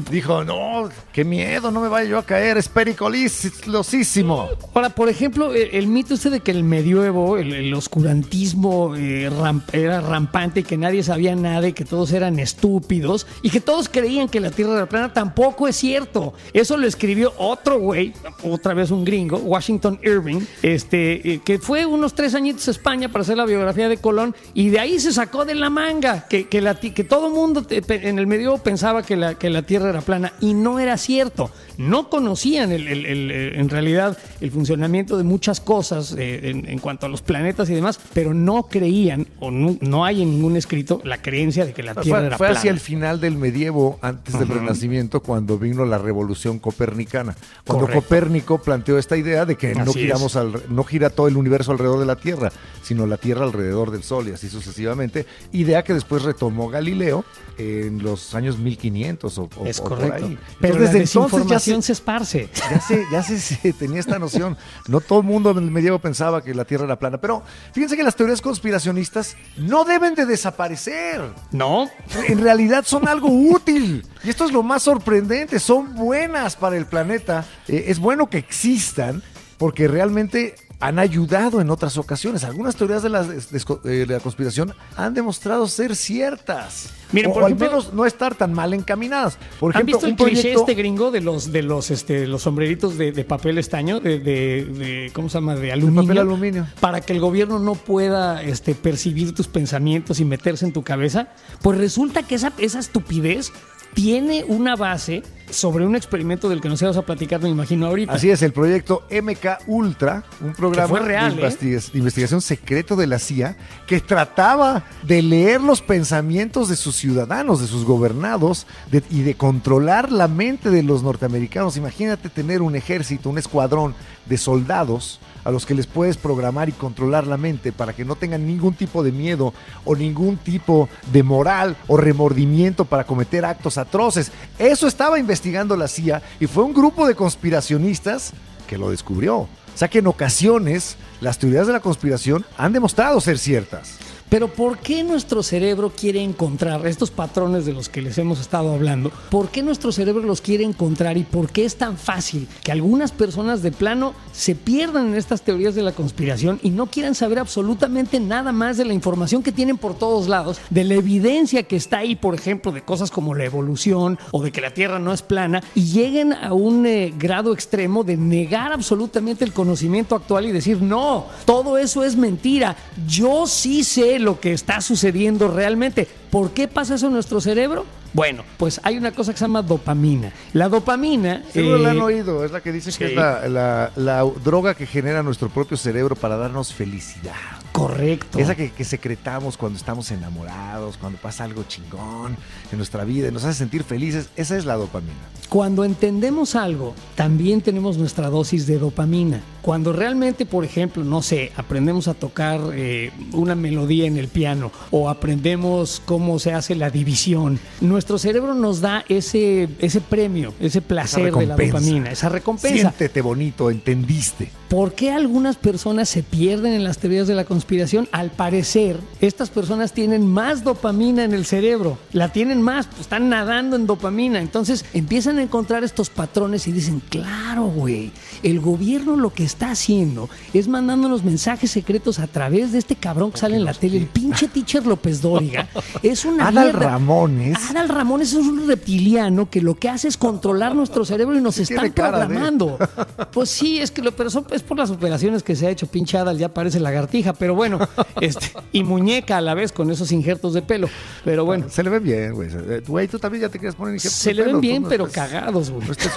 dijo, no, qué miedo, no me vaya yo a caer, es pericolosísimo. Ahora, por ejemplo, el, el mito este de que el medioevo, el, oscurantismo eh, era rampante y que nadie sabía nada y que todos eran estúpidos y que todos creían que la Tierra era plana, tampoco es cierto. Eso lo escribió otro güey, otra vez un gringo, Washington Irving, este, eh, que fue unos tres añitos a España para hacer la biografía de Colón y de ahí se sacó de la manga que, que, la que todo mundo en el medioevo pensaba que la, que la Tierra era plana y no era cierto. No conocían el- el- el- el- en realidad el funcionamiento de muchas cosas eh, en, en cuanto a los planetas y demás, pero no creían o no, no hay en ningún escrito la creencia de que la Tierra Fue, era fue plana. hacia el final del medievo, antes del Renacimiento, cuando vino la revolución copernicana. Cuando Correcto. Copérnico planteó esta idea de que no giramos al, no gira todo el universo alrededor de la Tierra, sino la Tierra alrededor del Sol y así sucesivamente. Idea que después retomó Galileo en los años 1500 o, Es o por correcto. ahí. Pero Entonces, desde entonces ya se, esparce. (laughs) ya se, ya se, se tenía esta noción. No todo el mundo en el medievo pensaba que la Tierra era plana. Pero fíjense que las teorías conspiracionistas no deben de desaparecer. ¿No? En realidad son algo útil. Y esto es lo más sorprendente. Son buenas para el planeta. Eh, es bueno que existan porque realmente han ayudado en otras ocasiones. Algunas teorías de la, eh, de la conspiración han demostrado ser ciertas. Miren, o, por o al ejemplo- menos no estar tan mal encaminadas. Por ¿Han ejemplo, visto el un cliché proyecto... este gringo de los de los este los sombreritos de, de papel estaño de, de- de- cómo se llama de aluminio papel aluminio. para que el gobierno no pueda este percibir tus pensamientos y meterse en tu cabeza pues resulta que esa esa estupidez tiene una base sobre un experimento del que no se vas a platicar me imagino ahorita Así es, el proyecto MK Ultra, un programa real, de, ¿eh? de investigación secreto de la CIA que trataba de leer los pensamientos de sus ciudadanos, de sus gobernados de- y de controlar la mente de los norteamericanos. Imagínate tener un ejército, un escuadrón de soldados a los que les puedes programar y controlar la mente para que no tengan ningún tipo de miedo o ningún tipo de moral o remordimiento para cometer actos atroces. Eso estaba investigando la CIA y fue un grupo de conspiracionistas que lo descubrió. O sea que en ocasiones las teorías de la conspiración han demostrado ser ciertas. Pero ¿por qué nuestro cerebro quiere encontrar estos patrones de los que les hemos estado hablando? ¿Por qué nuestro cerebro los quiere encontrar y por qué es tan fácil que algunas personas de plano se pierdan en estas teorías de la conspiración y no quieran saber absolutamente nada más de la información que tienen por todos lados, de la evidencia que está ahí, por ejemplo, de cosas como la evolución o de que la Tierra no es plana y lleguen a un eh, grado extremo de negar absolutamente el conocimiento actual y decir, no, todo eso es mentira, yo sí sé lo que está sucediendo realmente. ¿Por qué pasa eso en nuestro cerebro? Bueno, pues hay una cosa que se llama dopamina. La dopamina... Seguro la han eh, oído, es la que dicen que es la, la- la droga que genera nuestro propio cerebro para darnos felicidad. Correcto. Esa que, que secretamos cuando estamos enamorados, cuando pasa algo chingón en nuestra vida y nos hace sentir felices, esa es la dopamina. Cuando entendemos algo, también tenemos nuestra dosis de dopamina. Cuando realmente, por ejemplo, no sé, aprendemos a tocar eh, una melodía en el piano o aprendemos cómo se hace la división, nuestro cerebro nos da ese, ese premio, ese placer de la dopamina, esa recompensa. Siéntete bonito, entendiste. ¿Por qué algunas personas se pierden en las teorías de la conspiración? Al parecer, estas personas tienen más dopamina en el cerebro. La tienen más, pues, están nadando en dopamina. Entonces empiezan a encontrar estos patrones y dicen, claro, güey, el gobierno lo que está haciendo es mandándonos mensajes secretos a través de este cabrón que sale en la tele, el pinche teacher López Dóriga. (laughs) Es una Adal mierda. Ramones. Adal Ramones es un reptiliano que lo que hace es controlar nuestro cerebro y nos Sí están de- programando. (laughs) Pues sí, es que lo, pero son- es por las operaciones que se ha hecho, pinche Adal, ya parece lagartija, pero bueno, (laughs) este, y muñeca a la vez con esos injertos de pelo. Pero bueno, Se le ven bien, güey. Eh, Güey, tú también ya te quieres poner injertos se de le ven bien, no pero estás- cagados, güey. no estás-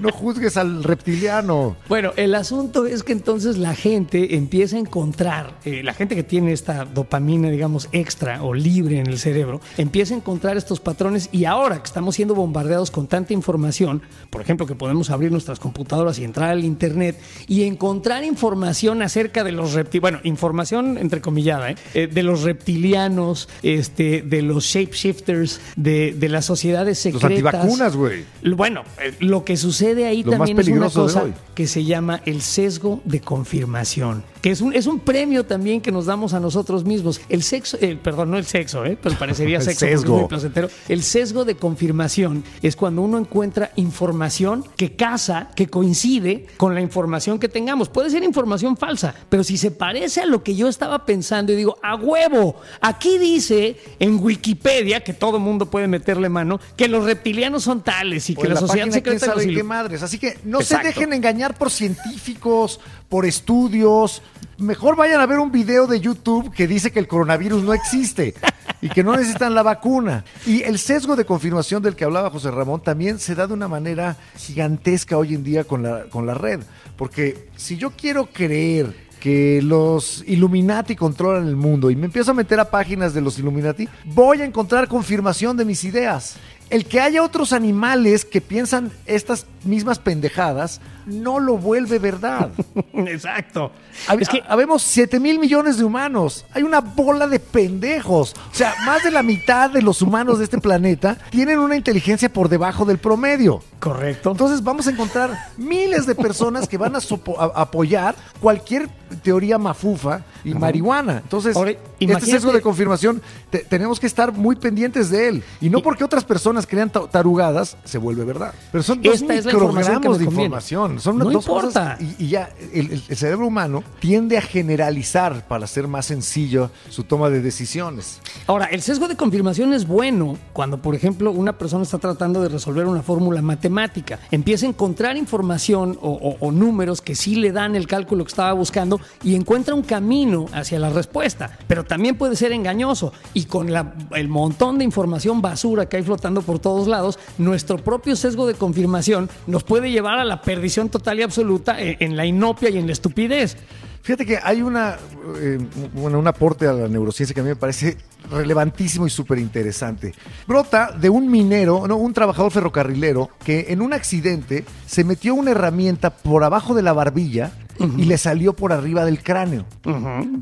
No juzgues al reptiliano. Bueno, el asunto es que entonces la gente empieza a encontrar, eh, la gente que tiene esta dopamina, digamos, extra o libre en el cerebro, empieza a encontrar estos patrones y ahora que estamos siendo bombardeados con tanta información, por ejemplo, que podemos abrir nuestras computadoras y entrar al Internet y encontrar información acerca de los reptilianos, bueno, información entrecomillada, ¿eh? Eh, de los reptilianos, este, de los shapeshifters, de, de las sociedades Los secretas. antivacunas, güey. Bueno, eh, lo que sucede ahí Lo también es una cosa que se llama el sesgo de confirmación, que es un, es un premio también que nos damos a nosotros mismos. El sexo, eh, perdón, no el sexo, eh, pero parecería (laughs) El sexo es sesgo. muy placentero. El sesgo de confirmación es cuando uno encuentra información que casa, que coincide con la información que tengamos. Puede ser información falsa, pero si se parece a lo que yo estaba pensando y digo, a huevo, aquí dice en Wikipedia, que todo mundo puede meterle mano, que los reptilianos son tales y O que la, sociedad secreta los madres. Así que no Exacto. se dejen engañar por científicos, por estudios. Mejor vayan a ver un video de YouTube que dice que el coronavirus no existe y que no necesitan la vacuna. Y el sesgo de confirmación del que hablaba José Ramón también se da de una manera gigantesca hoy en día con la, con la red. Porque si yo quiero creer que los Illuminati controlan el mundo y me empiezo a meter a páginas de los Illuminati, voy a encontrar confirmación de mis ideas. El que haya otros animales que piensan estas mismas pendejadas no lo vuelve verdad. (laughs) Exacto. Hab- Es que habemos 7 mil millones de humanos. Hay una bola de pendejos. O sea, más de la mitad de los humanos de este planeta tienen una inteligencia por debajo del promedio. correcto. Entonces vamos a encontrar miles de personas que van a, a- apoyar cualquier teoría mafufa y marihuana. Entonces, Ahora, este sesgo de confirmación te- tenemos que estar muy pendientes de él. Y no porque otras personas crean ta- tarugadas, se vuelve verdad. Pero son dos Esta microgramos de información. Son No dos importa. cosas y, y ya el, el- el cerebro humano tiende a generalizar para hacer más sencillo su toma de decisiones. Ahora, el sesgo de confirmación es bueno cuando, por ejemplo, una persona está tratando de resolver una fórmula matemática. Empieza a encontrar información o, o- o números que sí le dan el cálculo que estaba buscando y encuentra un camino hacia la respuesta. Pero también puede ser engañoso. Y con el montón de información basura que hay flotando por todos lados, nuestro propio sesgo de confirmación nos puede llevar a la perdición total y absoluta en, en la inopia y en la estupidez. Fíjate que hay una, eh, bueno, un aporte a la neurociencia que a mí me parece relevantísimo y súper interesante. Brota de un minero, no, un trabajador ferrocarrilero, que en un accidente se metió una herramienta por abajo de la barbilla y le salió por arriba del cráneo.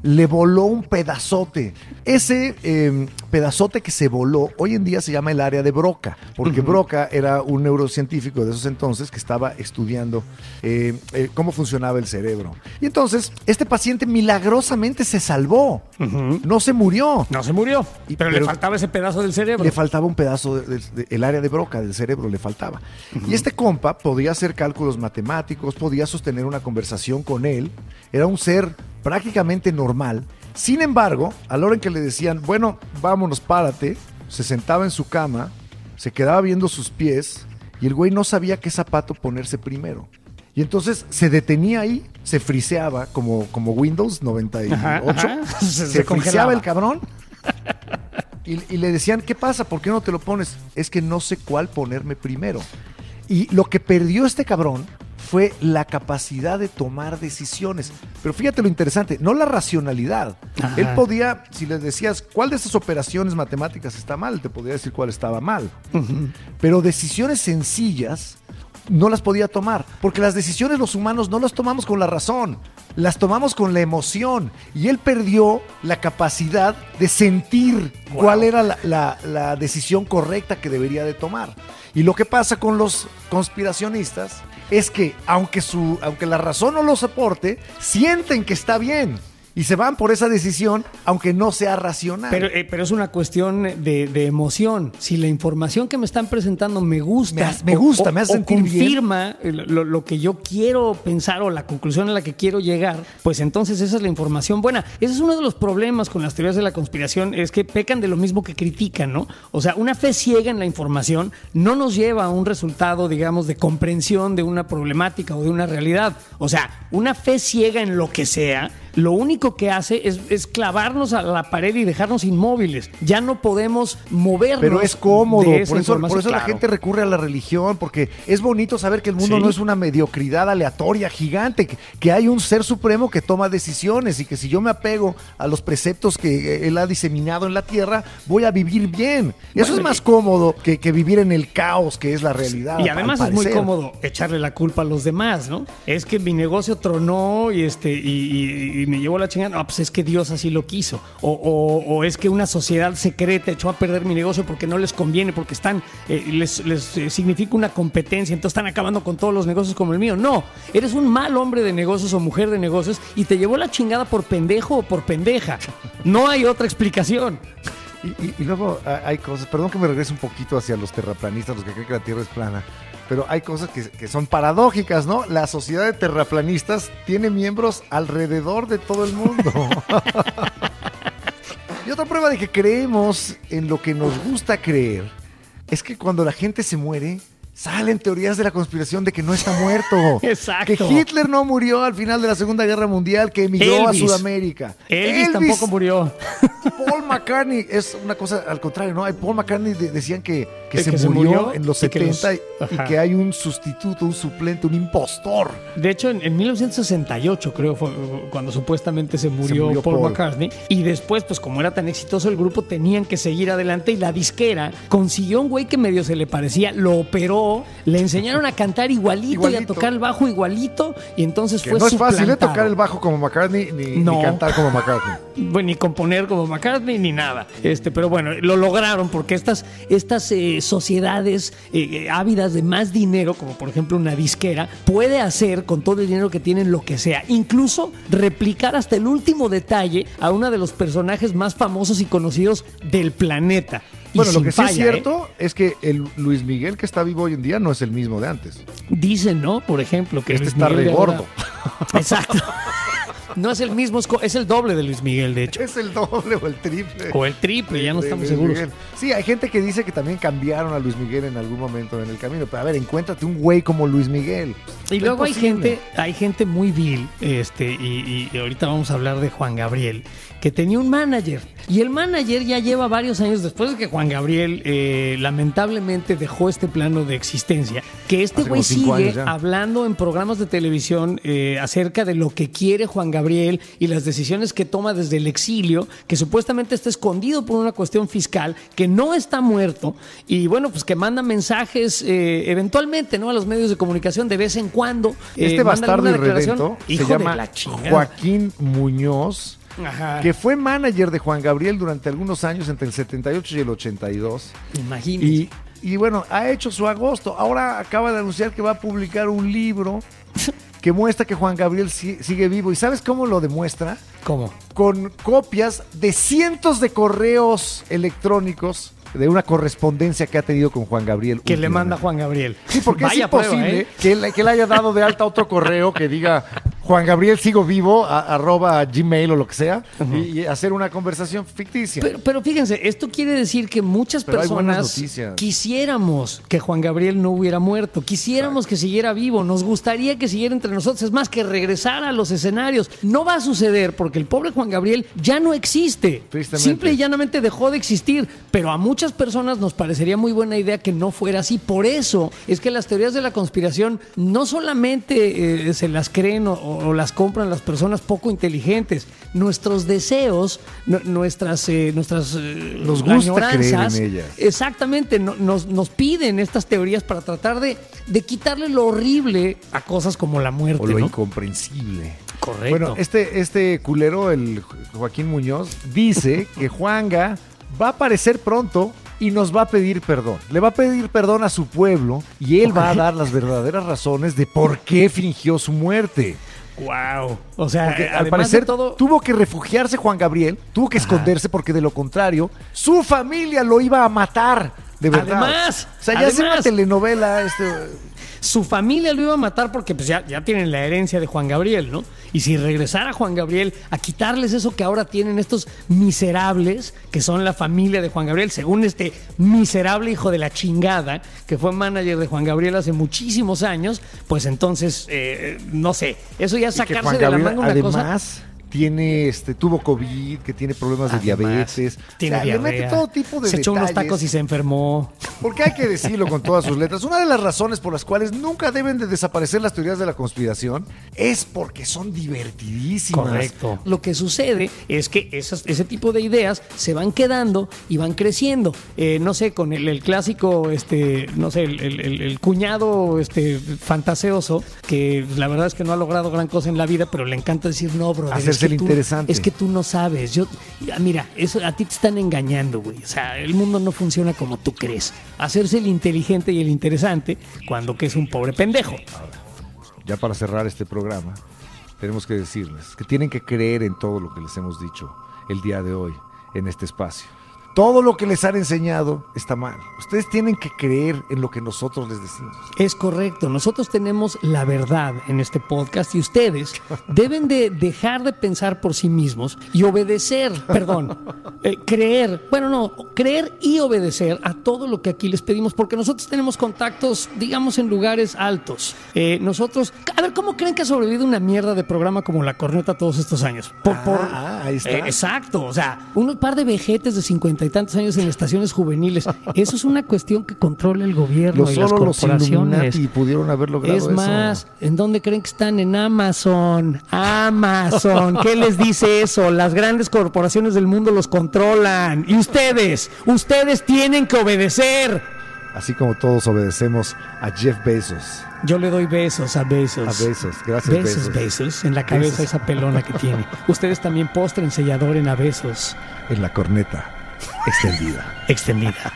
Le voló un pedazote. Ese eh, pedazote que se voló hoy en día se llama el área de Broca, porque Broca era un neurocientífico de esos entonces que estaba estudiando eh, eh, cómo funcionaba el cerebro. Y entonces, este paciente milagrosamente se salvó. No se murió. No se murió, Y- pero, le faltaba ese pedazo del cerebro. Le faltaba un pedazo del de, el área de broca del cerebro, le faltaba. Y este compa podía hacer cálculos matemáticos, podía sostener una conversación con él. Era un ser prácticamente normal. Sin embargo, a la hora en que le decían, bueno, vámonos, párate, se sentaba en su cama, se quedaba viendo sus pies y el güey no sabía qué zapato ponerse primero. Y entonces se detenía ahí, se friseaba como, como Windows 98, Ajá, ajá. (laughs) Se- se, friseaba el cabrón y, y le decían, ¿qué pasa? ¿Por qué no te lo pones? Es que no sé cuál ponerme primero. Y lo que perdió este cabrón fue la capacidad de tomar decisiones. Pero fíjate lo interesante, no la racionalidad. Ajá. Él podía, si le decías, ¿cuál de esas operaciones matemáticas está mal? Te podría decir cuál estaba mal. Pero decisiones sencillas no las podía tomar, porque las decisiones los humanos no las tomamos con la razón, las tomamos con la emoción. Y él perdió la capacidad de sentir cuál era la, la- la decisión correcta que debería de tomar. Y lo que pasa con los conspiracionistas es que aunque, su, aunque la razón no los aporte, sienten que está bien. Y se van por esa decisión, aunque no sea racional. Pero, eh, pero es una cuestión de, de emoción. Si la información que me están presentando me gusta, Me hace- me gusta, me hace o sentir confirma lo, lo que yo quiero pensar o la conclusión a la que quiero llegar, pues entonces esa es la información buena. Ese es uno de los problemas con las teorías de la conspiración, es que pecan de lo mismo que critican, ¿no? O sea, una fe ciega en la información no nos lleva a un resultado, digamos, de comprensión de una problemática o de una realidad. O sea, una fe ciega en lo que sea lo único que hace es, es clavarnos a la pared y dejarnos inmóviles. Ya no podemos movernos. Pero es cómodo, por eso, por la gente recurre a la religión, porque es bonito saber que el mundo Sí. no es una mediocridad aleatoria, gigante, que, que hay un ser supremo que toma decisiones y que si yo me apego a los preceptos que eh, él ha diseminado en la tierra, voy a vivir bien. Y eso Bueno, es más cómodo que, que vivir en el caos que es la realidad. Y además es muy cómodo echarle la culpa a los demás, ¿no? Es que mi negocio tronó y este y, y- y me llevó la chingada. No, pues es que Dios así lo quiso. O, o- o es que una sociedad secreta echó a perder mi negocio porque no les conviene, porque están eh, les, eh, significa una competencia, entonces están acabando con todos los negocios como el mío. No, eres un mal hombre de negocios o mujer de negocios y te llevó la chingada por pendejo o por pendeja. No hay otra explicación. Y, y- y luego ah, hay cosas, perdón que me regrese un poquito hacia los terraplanistas, los que creen que la Tierra es plana, pero hay cosas que, que son paradójicas, ¿no? La sociedad de terraplanistas tiene miembros alrededor de todo el mundo. (laughs) y otra prueba de que creemos en lo que nos gusta creer es que cuando la gente se muere, salen teorías de la conspiración de que no está muerto. (laughs) Exacto. Que Hitler no murió al final de la Segunda Guerra Mundial, que emigró Elvis. a Sudamérica. Elvis, tampoco murió. (laughs) Paul McCartney es una cosa al contrario, ¿no? Paul McCartney de- decían que, que se, que se murió en los y que 70 los- y, Ajá. que hay un sustituto, un suplente, un impostor. De hecho, en, en 1968 creo fue cuando supuestamente se murió, murió Paul, Paul. McCartney. Y después, pues como era tan exitoso el grupo, tenían que seguir adelante y la disquera consiguió un güey que medio se le parecía, lo operó, le enseñaron a cantar igualito, y a tocar el bajo igualito y entonces Que fue no es fácil ¿eh? suplantado. tocar el bajo como McCartney ni, ni cantar como McCartney. Bueno, ni componer como McCartney ni nada. Este, pero bueno, lo lograron porque estas, estas eh, sociedades eh, eh, ávidas de más dinero, como por ejemplo una disquera, puede hacer con todo el dinero que tienen lo que sea. Incluso replicar hasta el último detalle a uno de los personajes más famosos y conocidos del planeta. Bueno, lo que sí es falla, cierto es que el Luis Miguel que está vivo hoy en día no es el mismo de antes. ¿eh? Dicen, ¿no? Por ejemplo, que Este Luis está Miguel re ahora- gordo. Exacto. (laughs) No es el mismo, es el doble de Luis Miguel, de hecho. Es el doble o el triple. O el triple, ya no estamos Luis seguros. Miguel. Sí, hay gente que dice que también cambiaron a Luis Miguel en algún momento en el camino. Pero a ver, encuéntrate un güey como Luis Miguel. Y luego hay gente, hay gente muy vil, este, y- y ahorita vamos a hablar de Juan Gabriel, que tenía un manager. Y el manager ya lleva varios años después de que Juan Gabriel eh, lamentablemente dejó este plano de existencia, que este güey sigue hablando en programas de televisión eh, acerca de lo que quiere Juan Gabriel y las decisiones que toma desde el exilio, que supuestamente está escondido por una cuestión fiscal, que no está muerto y bueno, pues que manda mensajes eh, eventualmente ¿no? a los medios de comunicación de vez en cuando. Este bastardo irredento se Hijo de llama. Joaquín Muñoz, Ajá. que fue manager de Juan Gabriel durante algunos años, entre el 78 y el 82. Imagínate. Y, y bueno, ha hecho su agosto. Ahora acaba de anunciar que va a publicar un libro (laughs) que muestra que Juan Gabriel si- sigue vivo. ¿Y sabes cómo lo demuestra? ¿Cómo? Con copias de cientos de correos electrónicos de una correspondencia que ha tenido con Juan Gabriel. Que le manda Juan Gabriel. Sí, porque Vaya es imposible prueba, ¿eh? que, él, que él haya dado de alta otro correo que diga Juan Gabriel sigo vivo, a- arroba gmail o lo que sea, y, y hacer una conversación ficticia. Pero, pero fíjense, esto quiere decir que muchas Pero personas quisiéramos que Juan Gabriel no hubiera muerto, quisiéramos que siguiera vivo, nos gustaría que siguiera entre nosotros, es más, que regresara a los escenarios. No va a suceder porque el pobre Juan Gabriel ya no existe. Simple y llanamente dejó de existir, pero a muchas personas nos parecería muy buena idea que no fuera así. Por eso es que las teorías de la conspiración no solamente eh, se las creen o, o las compran las personas poco inteligentes. Nuestros deseos, nu- nuestras, eh, nuestras eh, Nos gusta creer en ellas. Exactamente, no- nos, nos piden estas teorías para tratar de, de quitarle lo horrible a cosas como la muerte. o lo ¿no? incomprensible. Correcto. Bueno, este, este culero, el Jo- Joaquín Muñoz, dice (laughs) que Juanga va a aparecer pronto y nos va a pedir perdón. Le va a pedir perdón a su pueblo y él va a dar las verdaderas razones de por qué fingió su muerte. Wow. O sea, Porque eh, al parecer todo, tuvo que refugiarse Juan Gabriel, tuvo que esconderse porque de lo contrario su familia lo iba a matar. De verdad. Además, o sea, ya es una telenovela. Este, su familia lo iba a matar porque pues ya, ya tienen la herencia de Juan Gabriel, ¿no? Y si regresara Juan Gabriel a quitarles eso que ahora tienen estos miserables, que son la familia de Juan Gabriel, según este miserable hijo de la chingada, que fue manager de Juan Gabriel hace muchísimos años, pues entonces, eh, no sé, eso ya sacarse de la manga una cosa... tiene este tuvo COVID, que tiene problemas de Además, diabetes. Tiene O sea, le mete todo tipo de Se echó unos tacos y se enfermó. Porque hay que decirlo con todas sus letras. Una de las razones por las cuales nunca deben de desaparecer las teorías de la conspiración es porque son divertidísimas. Correcto. Lo que sucede es que esas- ese tipo de ideas se van quedando y van creciendo. Eh, no sé, con el, el clásico, este, no sé, el, el- el- el cuñado este, fantaseoso, que la verdad es que no ha logrado gran cosa en la vida, pero le encanta decir, no, bro. Hacerse el tú, interesante. Es que tú no sabes. Yo, ya, mira, eso, a ti te están engañando, güey. O sea, el mundo no funciona como tú crees. Hacerse el inteligente y el interesante cuando que es un pobre pendejo. Ya para cerrar este programa, tenemos que decirles que tienen que creer en todo lo que les hemos dicho el día de hoy en este espacio. Todo lo que les han enseñado está mal. Ustedes tienen que creer en lo que nosotros les decimos. Es correcto, nosotros tenemos la verdad en este podcast y ustedes (laughs) deben de dejar de pensar por sí mismos y obedecer, perdón, (laughs) eh, creer, bueno, no, creer y obedecer a todo lo que aquí les pedimos porque nosotros tenemos contactos, digamos, en lugares altos. Eh, nosotros, a ver, ¿cómo creen que ha sobrevivido una mierda de programa como La Corneta todos estos años? Por, por- Ah, ahí está. Eh, exacto, o sea, un par de vejetes de y tantos años en estaciones juveniles, (laughs) eso es una cuestión que controla el gobierno Lo y las corporaciones. Illuminati pudieron haber logrado Es eso. más, ¿en dónde creen que están? En Amazon. Amazon. ¿Qué les dice eso? Las grandes corporaciones del mundo los controlan. Y ustedes, ustedes tienen que obedecer. Así como todos obedecemos a Jeff Bezos. Yo le doy besos a besos. A Bezos. Gracias, Besos, Bezos. besos, en la cabeza Besos. esa pelona que tiene. (laughs) Ustedes también postren sellador en a besos. En la corneta extendida. Extendida.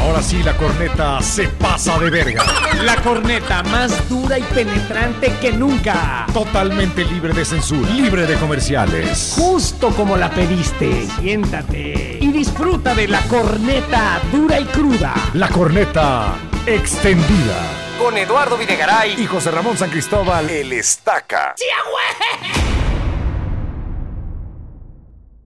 Ahora sí, la corneta se pasa de verga. La corneta más dura y penetrante que nunca. Totalmente libre de censura, libre de comerciales. Justo como la pediste. Siéntate y disfruta de la corneta dura y cruda. La corneta extendida. Con Eduardo Videgaray. Y José Ramón San Cristóbal, el estaca. ¡Sí, güey!